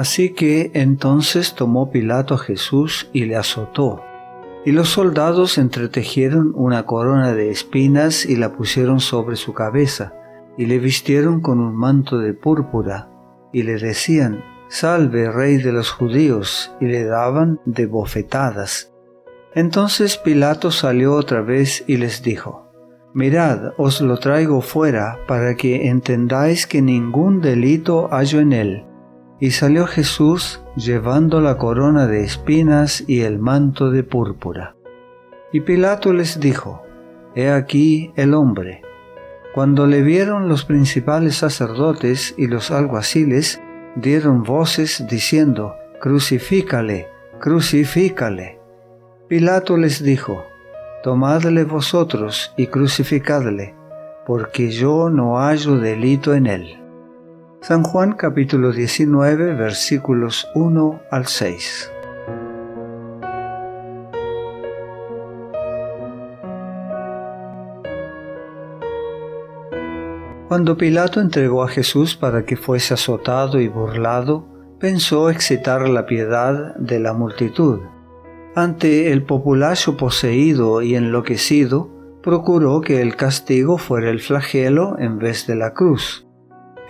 Así que entonces tomó Pilato a Jesús y le azotó. Y los soldados entretejieron una corona de espinas y la pusieron sobre su cabeza, y le vistieron con un manto de púrpura, y le decían, Salve, rey de los judíos, y le daban de bofetadas. Entonces Pilato salió otra vez y les dijo, Mirad, os lo traigo fuera para que entendáis que ningún delito hallo en él. Y salió Jesús llevando la corona de espinas y el manto de púrpura. Y Pilato les dijo, He aquí el hombre. Cuando le vieron los principales sacerdotes y los alguaciles, dieron voces diciendo, Crucifícale, crucifícale. Pilato les dijo, Tomadle vosotros y crucificadle, porque yo no hallo delito en él. San Juan capítulo 19 versículos 1 al 6. Cuando Pilato entregó a Jesús para que fuese azotado y burlado, pensó excitar la piedad de la multitud ante el populacho poseído y enloquecido, procuró que el castigo fuera el flagelo en vez de la cruz.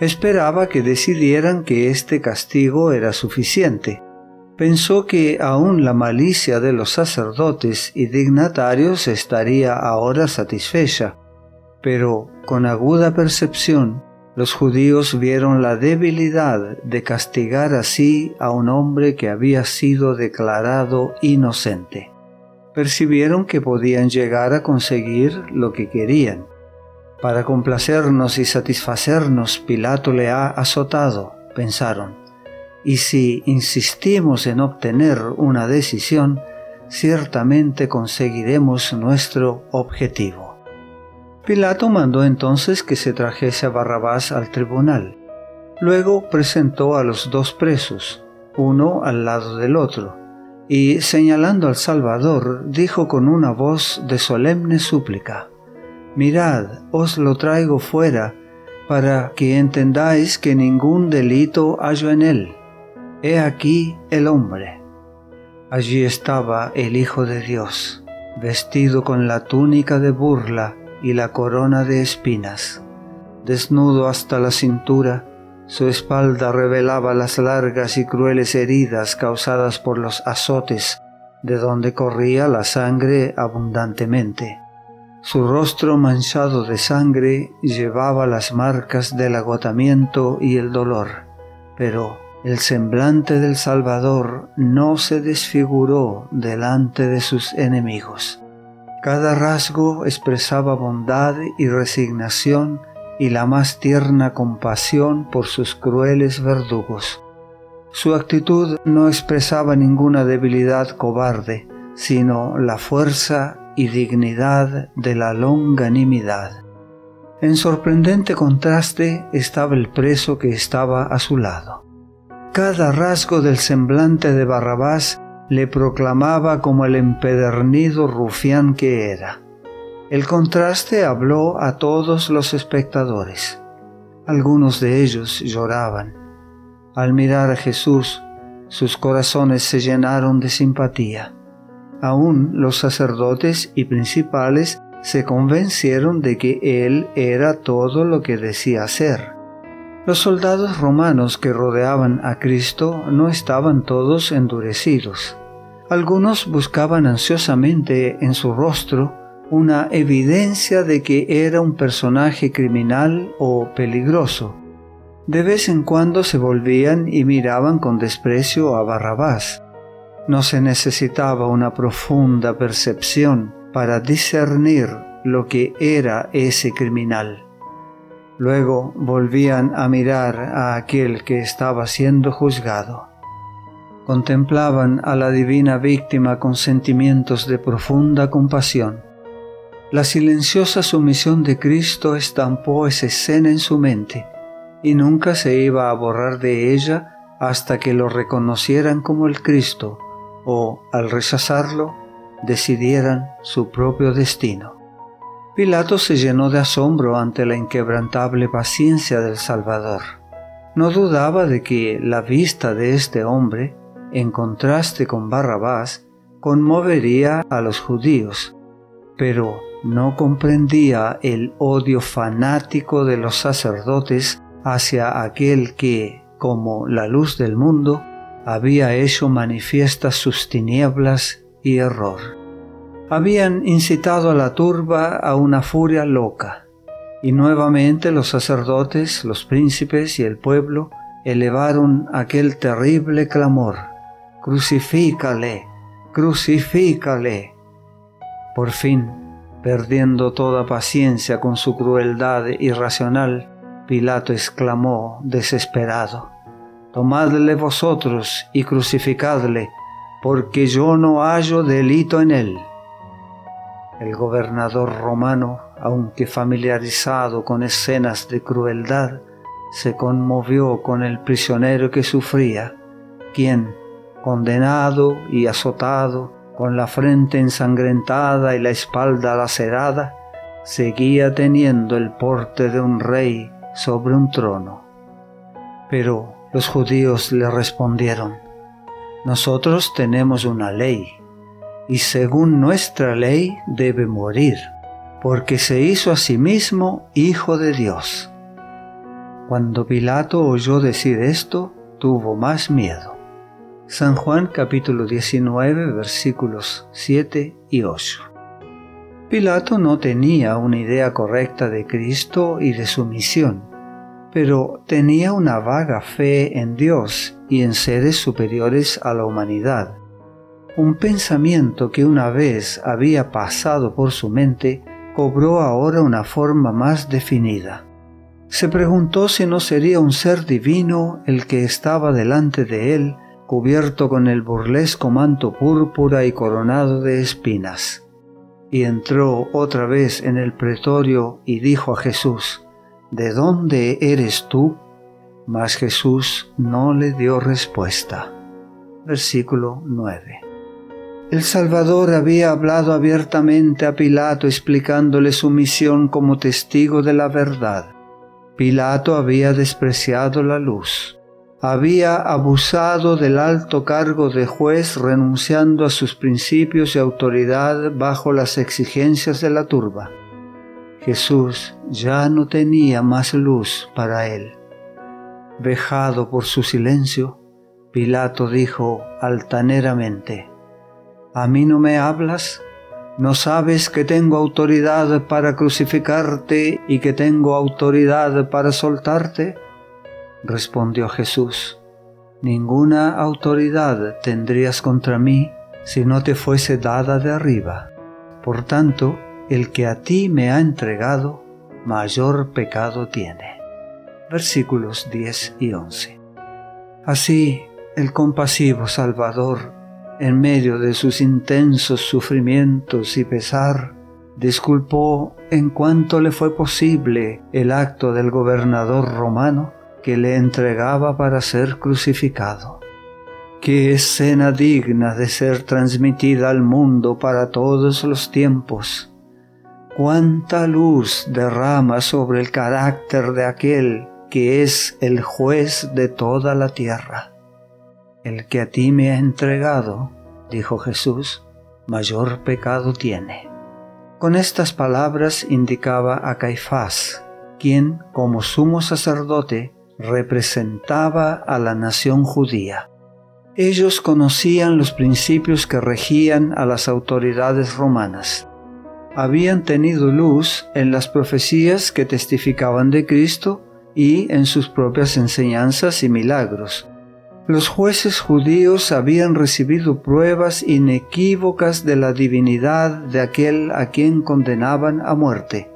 Esperaba que decidieran que este castigo era suficiente. Pensó que aún la malicia de los sacerdotes y dignatarios estaría ahora satisfecha, pero con aguda percepción los judíos vieron la debilidad de castigar así a un hombre que había sido declarado inocente. Percibieron que podían llegar a conseguir lo que querían. Para complacernos y satisfacernos, Pilato le ha azotado, pensaron. Y si insistimos en obtener una decisión, ciertamente conseguiremos nuestro objetivo. Pilato mandó entonces que se trajese a Barrabás al tribunal. Luego presentó a los dos presos, uno al lado del otro, y señalando al Salvador, dijo con una voz de solemne súplica, Mirad, os lo traigo fuera, para que entendáis que ningún delito hallo en él. He aquí el hombre. Allí estaba el Hijo de Dios, vestido con la túnica de burla, y la corona de espinas. Desnudo hasta la cintura, su espalda revelaba las largas y crueles heridas causadas por los azotes, de donde corría la sangre abundantemente. Su rostro manchado de sangre llevaba las marcas del agotamiento y el dolor, pero el semblante del Salvador no se desfiguró delante de sus enemigos. Cada rasgo expresaba bondad y resignación y la más tierna compasión por sus crueles verdugos. Su actitud no expresaba ninguna debilidad cobarde, sino la fuerza y dignidad de la longanimidad. En sorprendente contraste estaba el preso que estaba a su lado. Cada rasgo del semblante de Barrabás le proclamaba como el empedernido rufián que era. El contraste habló a todos los espectadores. Algunos de ellos lloraban. Al mirar a Jesús, sus corazones se llenaron de simpatía. Aún los sacerdotes y principales se convencieron de que Él era todo lo que decía ser. Los soldados romanos que rodeaban a Cristo no estaban todos endurecidos. Algunos buscaban ansiosamente en su rostro una evidencia de que era un personaje criminal o peligroso. De vez en cuando se volvían y miraban con desprecio a Barrabás. No se necesitaba una profunda percepción para discernir lo que era ese criminal. Luego volvían a mirar a aquel que estaba siendo juzgado contemplaban a la divina víctima con sentimientos de profunda compasión. La silenciosa sumisión de Cristo estampó esa escena en su mente y nunca se iba a borrar de ella hasta que lo reconocieran como el Cristo o, al rechazarlo, decidieran su propio destino. Pilato se llenó de asombro ante la inquebrantable paciencia del Salvador. no dudaba de que la vista de este hombre, en contraste con Barrabás, conmovería a los judíos, pero no comprendía el odio fanático de los sacerdotes hacia aquel que, como la luz del mundo, había hecho manifiestas sus tinieblas y error. Habían incitado a la turba a una furia loca, y nuevamente los sacerdotes, los príncipes y el pueblo elevaron aquel terrible clamor, Crucifícale, crucifícale. Por fin, perdiendo toda paciencia con su crueldad irracional, Pilato exclamó desesperado, Tomadle vosotros y crucificadle, porque yo no hallo delito en él. El gobernador romano, aunque familiarizado con escenas de crueldad, se conmovió con el prisionero que sufría, quien, condenado y azotado, con la frente ensangrentada y la espalda lacerada, seguía teniendo el porte de un rey sobre un trono. Pero los judíos le respondieron, nosotros tenemos una ley, y según nuestra ley debe morir, porque se hizo a sí mismo hijo de Dios. Cuando Pilato oyó decir esto, tuvo más miedo San Juan capítulo 19 versículos 7 y 8. Pilato no tenía una idea correcta de Cristo y de su misión, pero tenía una vaga fe en Dios y en seres superiores a la humanidad. Un pensamiento que una vez había pasado por su mente cobró ahora una forma más definida. Se preguntó si no sería un ser divino el que estaba delante de él cubierto con el burlesco manto púrpura y coronado de espinas. Y entró otra vez en el pretorio y dijo a Jesús, ¿De dónde eres tú? Mas Jesús no le dio respuesta. Versículo 9. El Salvador había hablado abiertamente a Pilato explicándole su misión como testigo de la verdad. Pilato había despreciado la luz había abusado del alto cargo de juez renunciando a sus principios y autoridad bajo las exigencias de la turba. Jesús ya no tenía más luz para él. Vejado por su silencio, Pilato dijo altaneramente, ¿A mí no me hablas? ¿No sabes que tengo autoridad para crucificarte y que tengo autoridad para soltarte? Respondió Jesús, Ninguna autoridad tendrías contra mí si no te fuese dada de arriba. Por tanto, el que a ti me ha entregado, mayor pecado tiene. Versículos 10 y 11. Así, el compasivo Salvador, en medio de sus intensos sufrimientos y pesar, disculpó en cuanto le fue posible el acto del gobernador romano que le entregaba para ser crucificado. Qué escena digna de ser transmitida al mundo para todos los tiempos. Cuánta luz derrama sobre el carácter de aquel que es el juez de toda la tierra. El que a ti me ha entregado, dijo Jesús, mayor pecado tiene. Con estas palabras indicaba a Caifás, quien, como sumo sacerdote, representaba a la nación judía. Ellos conocían los principios que regían a las autoridades romanas. Habían tenido luz en las profecías que testificaban de Cristo y en sus propias enseñanzas y milagros. Los jueces judíos habían recibido pruebas inequívocas de la divinidad de aquel a quien condenaban a muerte,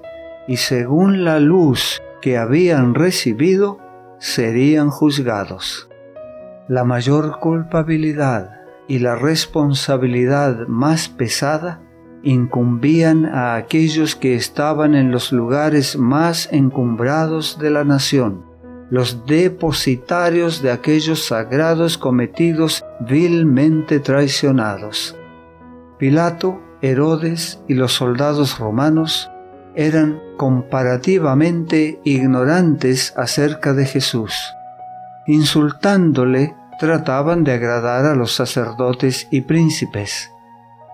y según la luz que habían recibido, serían juzgados. La mayor culpabilidad y la responsabilidad más pesada incumbían a aquellos que estaban en los lugares más encumbrados de la nación, los depositarios de aquellos sagrados cometidos vilmente traicionados. Pilato, Herodes y los soldados romanos eran comparativamente ignorantes acerca de Jesús. Insultándole, trataban de agradar a los sacerdotes y príncipes.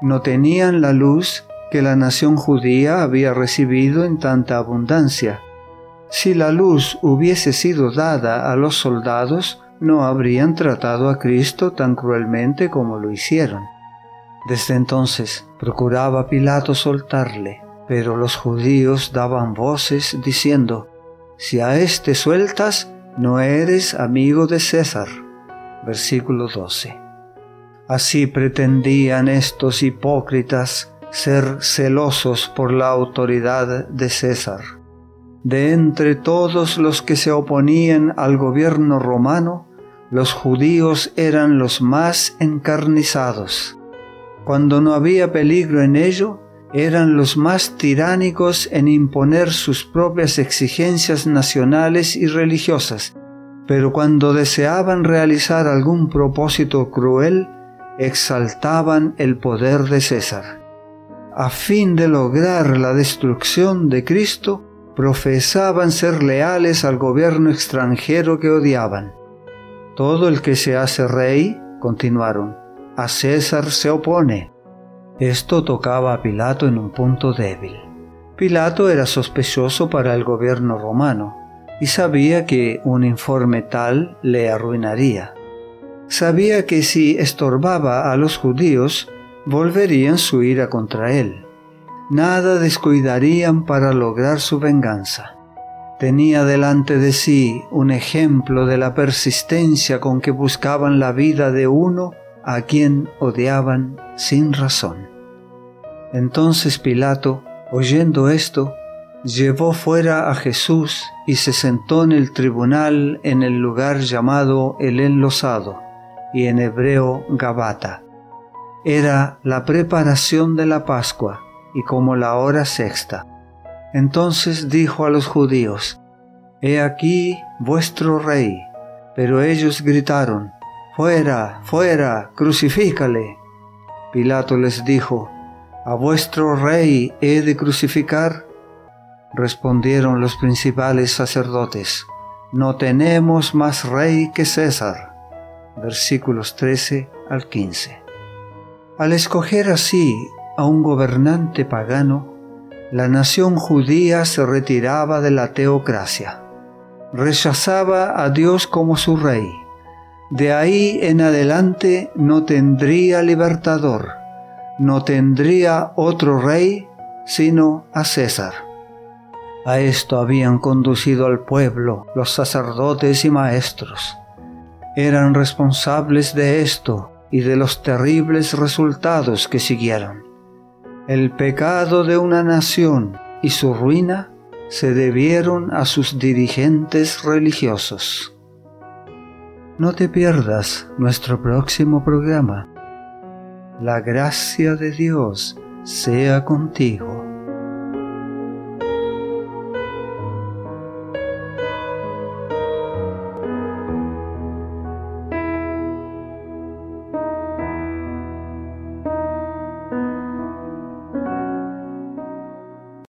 No tenían la luz que la nación judía había recibido en tanta abundancia. Si la luz hubiese sido dada a los soldados, no habrían tratado a Cristo tan cruelmente como lo hicieron. Desde entonces procuraba Pilato soltarle, pero los judíos daban voces diciendo, Si a éste sueltas, no eres amigo de César. Versículo 12. Así pretendían estos hipócritas ser celosos por la autoridad de César. De entre todos los que se oponían al gobierno romano, los judíos eran los más encarnizados. Cuando no había peligro en ello, eran los más tiránicos en imponer sus propias exigencias nacionales y religiosas, pero cuando deseaban realizar algún propósito cruel, exaltaban el poder de César. A fin de lograr la destrucción de Cristo, profesaban ser leales al gobierno extranjero que odiaban. Todo el que se hace rey, continuaron, a César se opone. Esto tocaba a Pilato en un punto débil. Pilato era sospechoso para el gobierno romano y sabía que un informe tal le arruinaría. Sabía que si estorbaba a los judíos, volverían su ira contra él. Nada descuidarían para lograr su venganza tenía delante de sí un ejemplo de la persistencia con que buscaban la vida de uno a quien odiaban sin razón. Entonces Pilato, oyendo esto, llevó fuera a Jesús y se sentó en el tribunal en el lugar llamado el enlosado y en hebreo Gabata. Era la preparación de la Pascua y como la hora sexta. Entonces dijo a los judíos, He aquí vuestro rey. Pero ellos gritaron, Fuera, fuera, crucifícale. Pilato les dijo, ¿A vuestro rey he de crucificar? Respondieron los principales sacerdotes, No tenemos más rey que César. Versículos 13 al 15. Al escoger así a un gobernante pagano, la nación judía se retiraba de la teocracia. Rechazaba a Dios como su rey. De ahí en adelante no tendría libertador, no tendría otro rey sino a César. A esto habían conducido al pueblo los sacerdotes y maestros. Eran responsables de esto y de los terribles resultados que siguieron. El pecado de una nación y su ruina se debieron a sus dirigentes religiosos. No te pierdas nuestro próximo programa. La gracia de Dios sea contigo.